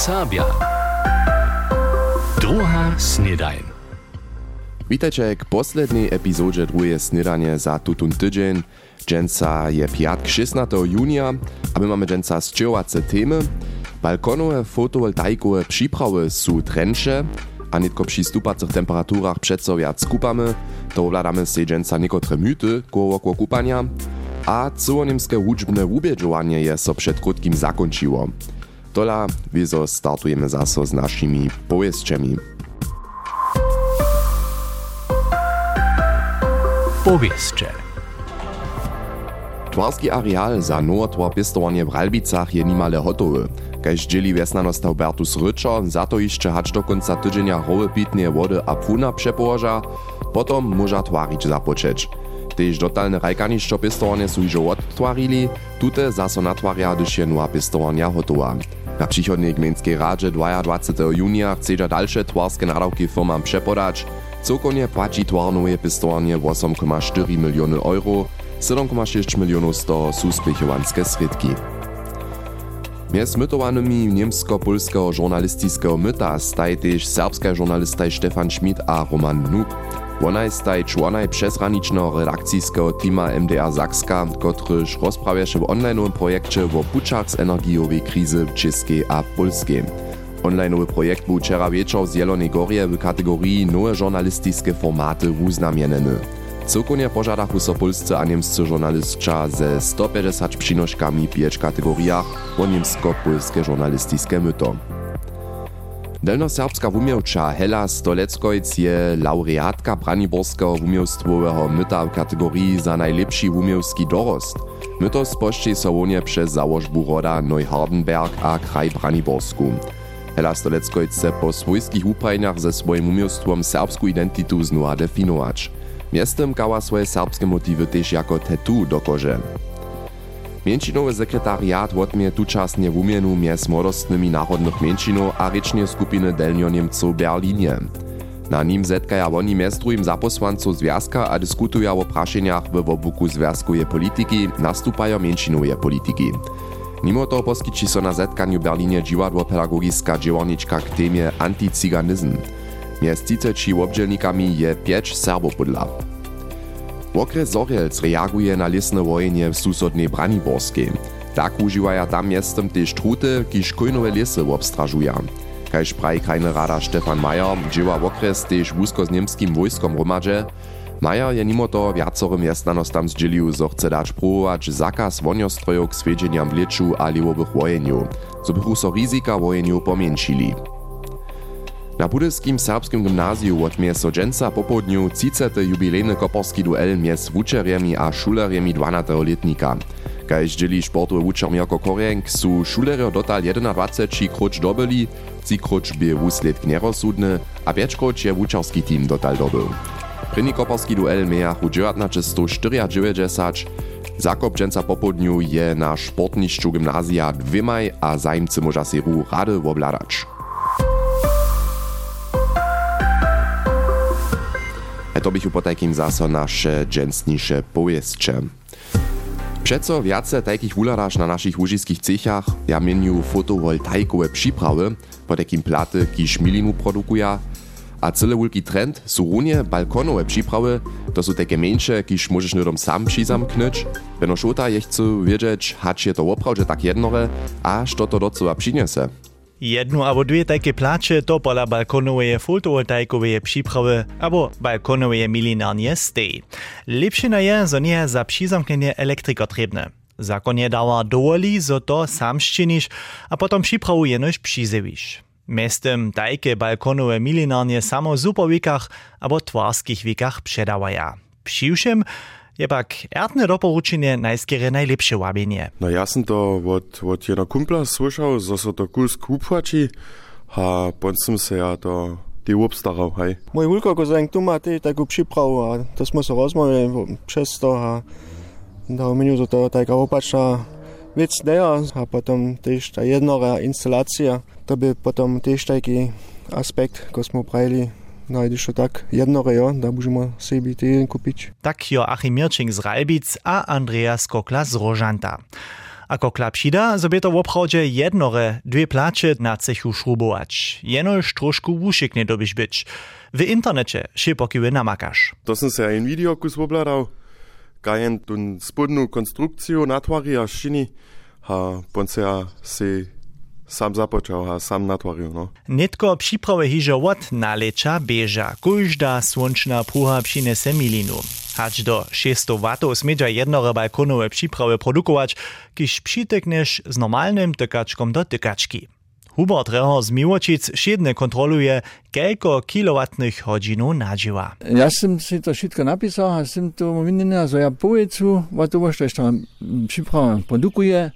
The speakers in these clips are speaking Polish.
Sabia. Druga snedajn. Witajcie k poslednej epizodzie drugie snedanie za tutun tydzień. Dżęca je piatk 16 junia, a my mamy dżęca zczyłace temy. Balkonowe fotowoltaikowe przyprawy są trensze, a nitko przy stupacych temperaturach przeco wiac kupamy, to ovladamy se dżęca niekotre myty koło kupania, a cyłoniemskie łuczbne ubiedżowanie je so przed krótkim zakończyło. Tola, wiezo startujemy zaso z naszymi powieszczami. Powieście. Twarski areal za nowotwar pistowanie w Ralbicach je nimale hotowy. Kaž dzieli wiesnanostaw Bertus Ryczo, za to jeszcze hacz do końca tydzienia hoły pitnie wody a puna przepołoża, potom może twarić zapoczeć. Tež dotalne rajkanišćo pistowanie su iżo odtwarili, tute zaso natwarja, gdyż je pistowania hotowa. Na przychodnej gminskiej radzie 22 junia chce dalsze twarskie nadawki firmam przepodać. Cokonie płaci twarnowe pistowanie 8,4 miliony euro, 7,6 milionów z toho sú splichowanské sredki. Mjez mytowanymi niemsko-polskiego żurnalistického myta staj też serbska żurnalista Stefan Schmidt a Roman Nuk. Wonaj staj członaj przesranicznego redakcyjskiego tima MDR Zakska, kotryż rozprawiaše w online'owym projekcie o puczach z energiowej krizy w Czeskiej a Polskiej. Online'owy projekt był wczera wieczór z Jelonej Gorje w kategorii nowe żurnalistyczne formaty uznamieneny. Cyłkonie pożadachu so polscy a niemscy żurnalistcza ze 150 przynośkami w pięć kategoriach o niemsko-polskie żurnalistyczne myto. Delnoserbska wumiewcza Hela Stoleckojc je laureatka Braniborskiego wumiewstwowego myta w kategorii za najlepszy wumiewski dorost. Myto spošćej so wonie przez założbu roda Neuhardenberg a kraj Braniborsku. Hela Stoleckojc chce po swojskich uprajniach ze swoim umiejstwom serbsku identitu znowa definować. Miestem kała swoje serbskie motywy też jako tetu dokoże. Mięcinowy sekretariat odmie tuczasnie w umienu między młodostnymi narodnych mięczynów a rycznie skupiny Delnio-Niemców Berlinie. Na nim zetkaja oni mjez drugim zaposłanców związka a dyskutują o praszeniach w obuku związkuje polityki, nastupają mięczinowe polityki. Mimo to poskyči so na zetkaniu Berlinie dziwadło pedagogiska dziełarniczka k temie anticyganizm. Mjez 30 obdzielnikami je 5 Serbopodla. Okres Zorielc reaguje na lisne wojenie w susodnej Braniborskiej. Tak używają tam miestem też truty, kiż kojnowe lisy obstrażują. Kaž pravi krajny rada Stefan Majer, dzieła okres też wózko z niemskim wojskom romadže, Majer je mimo toho viacorym jasnanostam zdzielił, zo chce dać próbować zakaz woniostrojów k swiedźeniam w leczu a liwowych wojeniu, co bychu so wojeniu. Na budyskim serbskim gimnazju odmie so dżęca po południu 30. jubilejny koporski duel między wuczerjemi a szulerjemi 12-letnika. Kaž dzieli sportowy wučer Mirko Korjenk, su šulerjo dotal 21 kruč dobili, 3 kruč by wusledk nerozsudny, a 5 kruč je wučerski team dotal dobył. První koporski duel mejachu 1994, Zakop dżęca po południu je na sportniszczu gimnazja dwymaj, a zajmcy może seru rady obladać. To bych po takim zaso nasze dżęsnisze powieszcze. Przeco wiace takich wuladasz na naszych łużyskich cechach, ja mieniu fotowoltaikowe przyprawy, po takim platy, kiż milinu produkuje, a cyle wielki trend są runie balkonowe przyprawy, to są takie mniejsze, kiż możesz nudom sam przyzamknąć. Beno szota je chcę wiedzieć, hacz je to oprawdzie tak jednore, a co to do przyniesie. Jednu albo dwie takie plače to pola balkonowe fotovoltaikowe przyprawy albo balkonowe milinarnie stej. Lepšina je, zo nie za přizamknienie elektrikotrebne. Zakon je dała dowoli, zo to sam ščiniš, a potom przyprawu jenož přizeviš. Mestem tajke balkonowe milinarnie samo w superwikach albo twarskich wikach przedawaja. Přiwšem je pak erdne doporučenie najskere najlepsze łabienie. No ja som to od, od jedna kumpla słyšał, że so to kul skupłaci, a potem som se ja to ty obstaral, hej. Mój wulko kozeng tu ma ty taką przyprawę, a to smo se rozmawiali przez to, a da menu to, to taka opačna vec deja, a potom też ta jednora instalacja, to by potom też taki aspekt, ko smo pravili, najdziesz to tak jednore, jo, da możemy sobie ty kupić. Tak jo Achim Mirčing z Ralbic a Andreas Kokla z Rožanta. Ako klapšida, zobie to w obchodzie jednore, dwie plače na cechu šrubować. Jenož trošku wušikne dobiš być. W internecie się pokiły namakasz. To sam se ein video kus wobladał. Gajen tun spodnu konstrukciju natwari a šini. Ha, pon se a se sam započał, ha sam natwaril, no. Nitko przyprawy hižo od nalecza bieża. Każda słonczna pruha przynese milinu. Hać do 600 watów smieđa jednore balkonowe przyprawy produkować, kiż przytykniesz z normalnym tykaczkom do tykaczki. Hubert Reher z Miłočic šedne kontroluje, kelko kilowatnych hodzinów nadziła. Ja sam si to wszystko napisał, a sam to winny, że ja powiedzu, what to jeszcze tam przyprawę produkuje,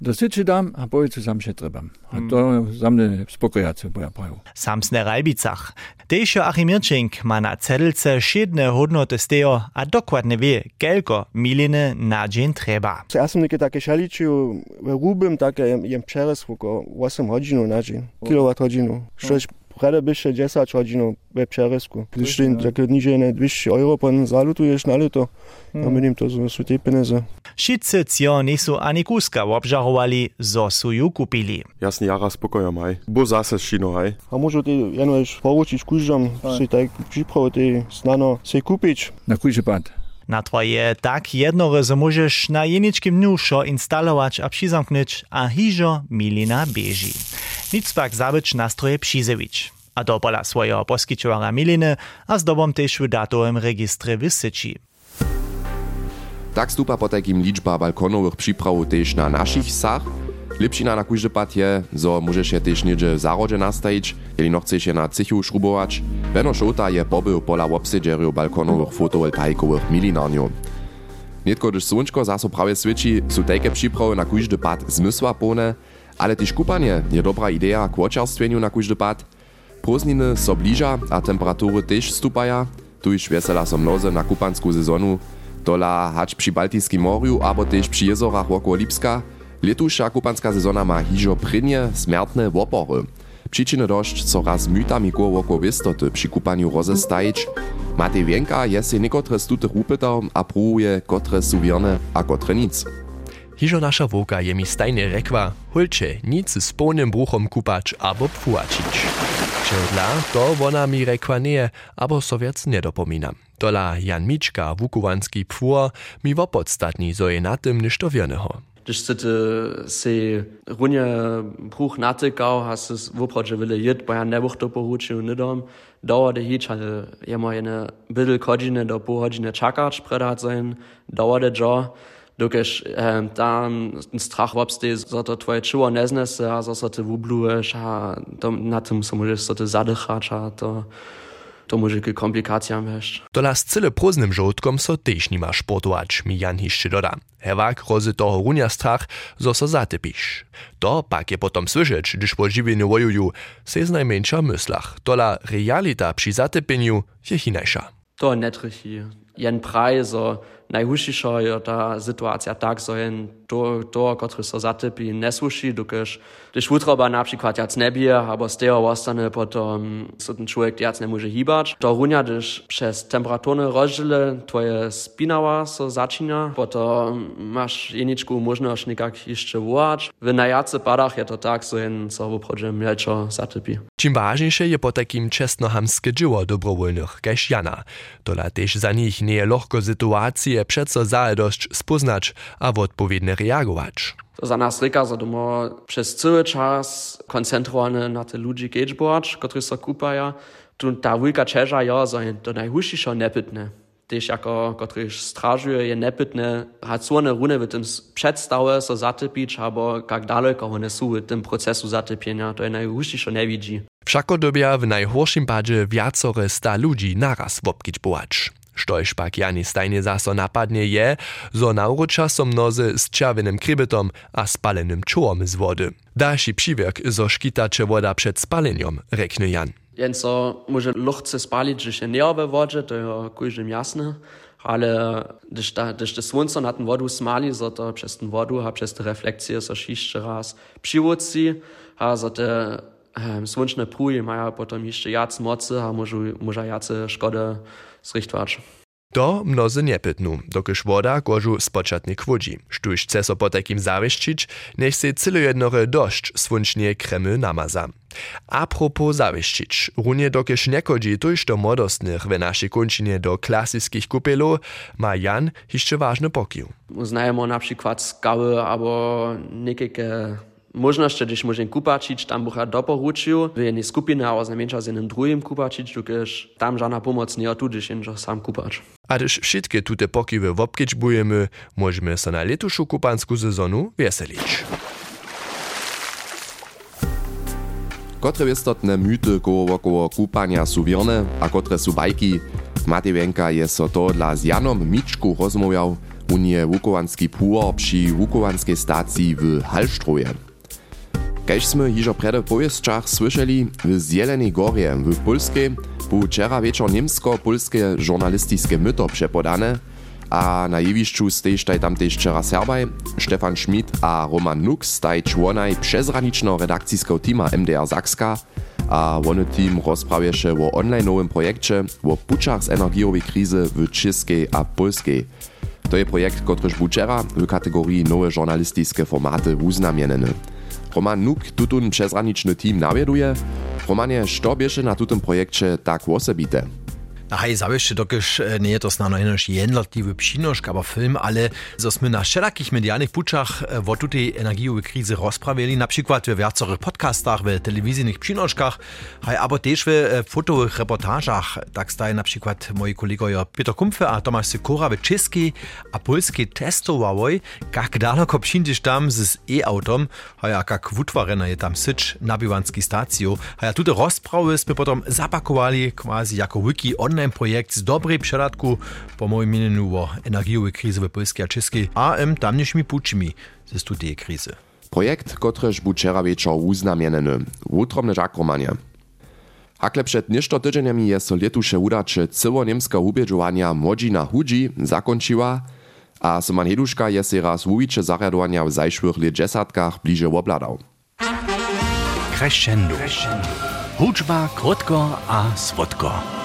dosyczy dam, a powiedzu sam się trebam. A to za mnie spokojace, bo ja prawu. Samsne Rajbicach. Težo Achim Mirčink ma na cedelce šedne hodnoty stejo, a dokładnie wie, kelko miliny na dzień treba. Ja sam neke takie šaličiju rubim, takie jem, jem přeres oko 8 hodinu na dzień, kilowat hodinu. Štož prede byše 10 hodinu we přeresku. Když ty takie niže ne 200 euro pon zalutuješ na lito, ja menim to są, są te. Wszyscy cio nisu ani kuska obżarowali, zo su ju kupili. Jasni jara spokoja maj. Bo zase šino, haj. A może ty jenož poručić kužom, si tak przyprawy ty znano se kupić. Na kujże pad. Na twoje tak jednore, że możesz na jeniczkim dniu szo instalować a przyzamknąć, a hižo milina bieži. Nic pak zabyć nastroje przyzewić. A to pola swojego poskiczowara miliny, a z dobą też w datowym rejestrze wysyci. Tak stupa potakim liczba balkonowych przypraw też na naszych sach. Lepšina na kóždy pad je, zo môžeš je tež niedzie w zarodze nastajić, jeli no chceš je na cichu šrubować. Beno šouta je pobył pola obsedžerju balkonowych fotovoltaikowych milinarniów. Netko, gdyż słončko zaso prawie swieci, są takie przyprawy na kóždy pad zmysła pone, ale tež kupanje je dobra ideja k očerstvenju na kúždy pád. Prózniny so bliža a temperatúry tež stupaja, tu iž vesela so mnoze na kupanskú sezonu, tola hač pri Baltijskim morju abo tež pri jezorach okolo Lipska, letuša kupanska sezona ma hižo prinje smärtne wopory. Przyczyny dość co raz mytami koło wistoty przy kupaniu rozestajić. Matej Wienka jest się niekotre z tutych upytał, a próbuje kotre suwierne, a kotre nic. Hižo nasza woka je mi stajnie rekła, holče, nic z pełnym bruchom kupać abo pfuačić. Čedla, to wona mi rekła nie, abo so wiec nie dopominam. Tola Jan Mička, wukuwanski pfuor, mi wopodstatni, zo je na tym niż to wierneho. Když chcete si runě bruch natykał, has es woprodže wille jit, bo ja nebuch to poručil nidom, dauerte hič, ale je mo jene bydel kodžine do po hodžine čakač predat sein, dauerte jo, dokež um, tam strach wobstej, za to tvoje čuvo neznese, a za so te wubluješ, a to, na tym so możesz so te zadychać, a to to może k komplikacjam wejść. Tola z cyle próznym żołtkom so też sportować, mi Jan jeszcze doda. Hewak rozy toho runia strach, zo so zatypisz. To pak je potom słyszeć, gdyż po żywieniu wojuju, se z najmniejsza myślach. Tola realita przy zatypieniu je hinajsza. To richtig. Jen praj, so najhušisza je ta sytuacja tak, so jen to, to który so zatypi, nie słyszy, dokeż, gdyż utroba na przykład jac nie bije, albo z tego ostane potom so ten człowiek jac nie może hibać. To runia, gdyż przez temperaturne rozdziele twoje spinała so zaczyna, potom masz jeniczku możność nikak jeszcze wołać. W najacy padach je to tak, so jen so wyprodzie mleczo zatypi. Czym ważniejsze je po takim czesnohamskie dzieło dobrowolnych, kaž Jana. Tola też za nich nie je lohko sytuacje przeco zajedość spoznać, a w odpowiednie reagować. Za nas ryka, że domo przez cały czas koncentrowany na te ludzi catchboard, którzy so kupają. Tu ta wielka czerza, ja, że to najhuściszo nepytne. Też jako, który strażuje, je nepytne, racone runy w tym przedstawę so zatypić, albo jak daleko one są w tym procesu zatypienia, to je najhuściszo nie widzi. Wszako dobia w najhorszym padzie wiacore sta ludzi naraz wopkić bołacz. Štož pak Jani stajnie zaso napadnie je, zo nauruča so mnozy z červenym krybytom a spalenym czołom z wody. Dalszy przywierk zo szkitacze woda przed spaleniem, reknie Jan. Jen so może luchce spalić, że się nie we wodzie, to je kujżym jasne, ale gdyż, ta, gdyż te słońce na ten wodu smali, so to przez ten wodu, a przez te refleksje so jeszcze raz przywódci, a so te słoneczne pruje mają potem jeszcze jac mocy, a może, może jace szkody zrichtwać. To mnozy nie pytnu, dokyż woda gorzu spoczatnie kwodzi. Sztuś chce so po takim zawieszczyć, niech se cyle jednore dość swuncznie kremy namaza. A propos zawieszczyć, runie dokyż nie chodzi tuż do modostnych w naszej kończynie do klasyckich kupelu, ma Jan jeszcze ważny pokił. Uznajemy na przykład skały albo niekieke možnosti, když môžem kupačiť, tam bucha doporučil v jednej skupine, ale znamenča s jednym drugim kupačiť, dokež tam žádna pomoc nie tu, když jenže sám kupač. A když všetky tute pokiwy wobkičbujemy, możemy se na letušu kupansku sezonu weselić. Kotre istotne myty koło kupania su wierne, a kotre su bajki, Matej je so to dla z Janom Mičku rozmawiał, Unie Wukovanski púor przy Wukovanskej stacji w Halstroje. Kež sme hižo prede powiesčach słyszeli, w Zjelenej Gorje w Polskiej był wczera wieczór niemsko-polskie żurnalistyczne myto przepodane, a na jewiszczu stejś taj tamtejś wczera Serbaj, Stefan Schmidt a Roman Nux taj członaj przezraniczno redakcyjskiego tima MDR Zakska, a wony team rozprawieše o online'owym projekcie o puczach z energiowej krizy w czeskiej a polskiej. To je projekt, kotryż był wczera w kategorii nowe żurnalistyczne formaty uznamienny. Roman Nuk tutun přezraničny team nawieduje. Romanie, bieše na tutem projekcie tak osobite? Hej, zawieszcie dokyż nie to znano jenoż jednotliwy przynoszk, aber film, ale zosmy na wszelakich medialnych puczach o tutej energiowej krizy rozprawili, na przykład w wiacorych podcastach, w telewizyjnych przynoszkach, hej, aber też w fotowych reportażach, tak staje na przykład moi kolegowie Peter Kumpfe a Tomasz Sikora w czeskiej a polskiej testowałoj, jak daleko przyjdziesz tam z e-autom, hej, a jak wutwarena je tam sycz na biwanskiej stacji, a tute rozprawy sme potom zapakowali quasi jako wiki online online projekt z dobrej předatku po mojim mieniu o energiowej krizy w Polskiej a Czeskiej a em tamniejszymi pučimi ze studie krizy. Projekt, kotrež bu wczera wieczor uznamienny, wutromne žakromanie. Hakle przed ništo tydzieniami je so letuše udače cyło niemska ubieżowania Modzina Hudzi zakończyła, a Soman Heduszka je se raz uwicze zariadowania w zajszłych ledźesatkach bliže obladał. Crescendo. Hudźba krótko a słodko.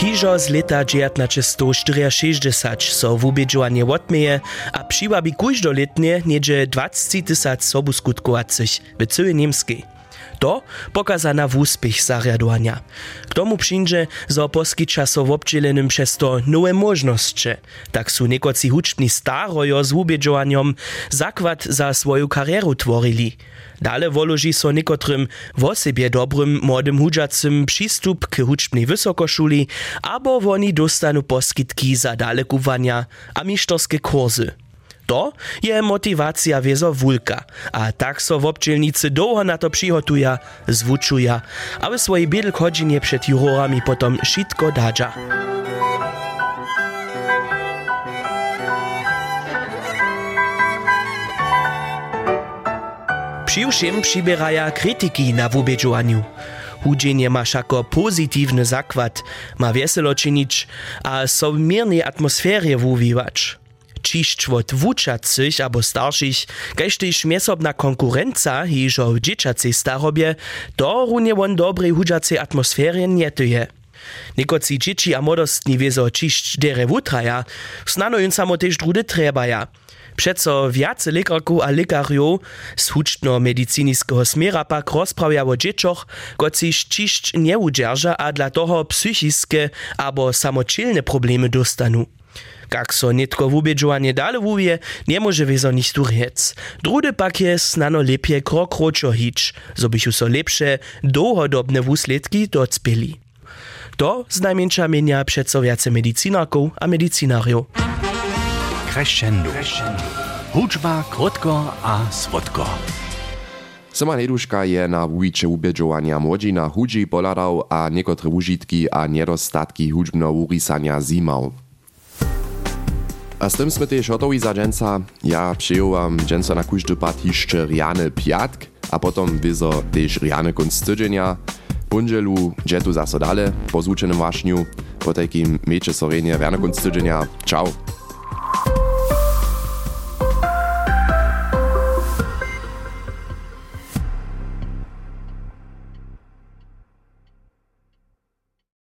Hižo z leta 1964 so wubědžovanie odmeje a přiwabi kujždoletnie niedzie 20 tysac sobu skutkovacich w całej Niemskiej. To pokaza na wúspech zariadowania. K tomu przyjdzie, zo poskyča so w obdzielenym przez to nowe możności. Tak su niekoci huczbni starojo z wubědžovaniem zakład za swoją karieru tworili. Dale woloži so niekotrym wosebie dobrym młodym hudżacym przystup k huczbnej wysokoszuli, abo woni dostanu poskitki za dalekuwania a misztorskie kursy. To je motivacja wiezo wulka, a tak so w obcielnicy długo na to przygotuja, zwuczuja, aby swoje biedl chodzinie przed jurorami potom szitko dadża. Přiwšim přibieraja krytyki na wubědžovaniu. Hudzenie ma šako pozitívny zakład, ma weselo czynić, a so w miernej atmosferie wuwiwać. Čišć wot wučacych abo starszych, kaž tyž miesobna konkurenca hižo w dzieciacej starobie, to runie won dobrej hudžacej atmosferie njetuje. Niekoci dzieci a młodostni wiezo čišć dere wutraja, snano jun samo tež drudy trebaja. Přeco viace lekarków a lekarjów z huczno-mediciniskiego smiera pak rozprawia o dziecioch, kociž čišć nie udźerża a dla toho psychiskie abo samočilne problemy dostanu. Jak so nitko wubědžovanie dale wubie, nie może wiezo nič tu rec. Drudy pak je snano lepje krok ročo hič, zo bychu so lepsze, dłuhodobne wusledki docpěli. To znajmniejsza mienia přeco viace medicinarków a medicinariów. Crescendo. Hudźba krótko a słodko. Sema Neduška je na wujiče ubědžovania młodzina hudži poladał a niekotre užitki a niedostatki hudžbno urisania zimał. A z tym sme też hotowi za dżęca. Ja przyjąłam dżęca na kujdy pat jeszcze riany piatk, a potom wyzo też riany kunst tydzienia. Punżelu, dżetu zaso dale, po zvučenym wašniu, po takim sorenie riany kunst tydzienia. Ciao.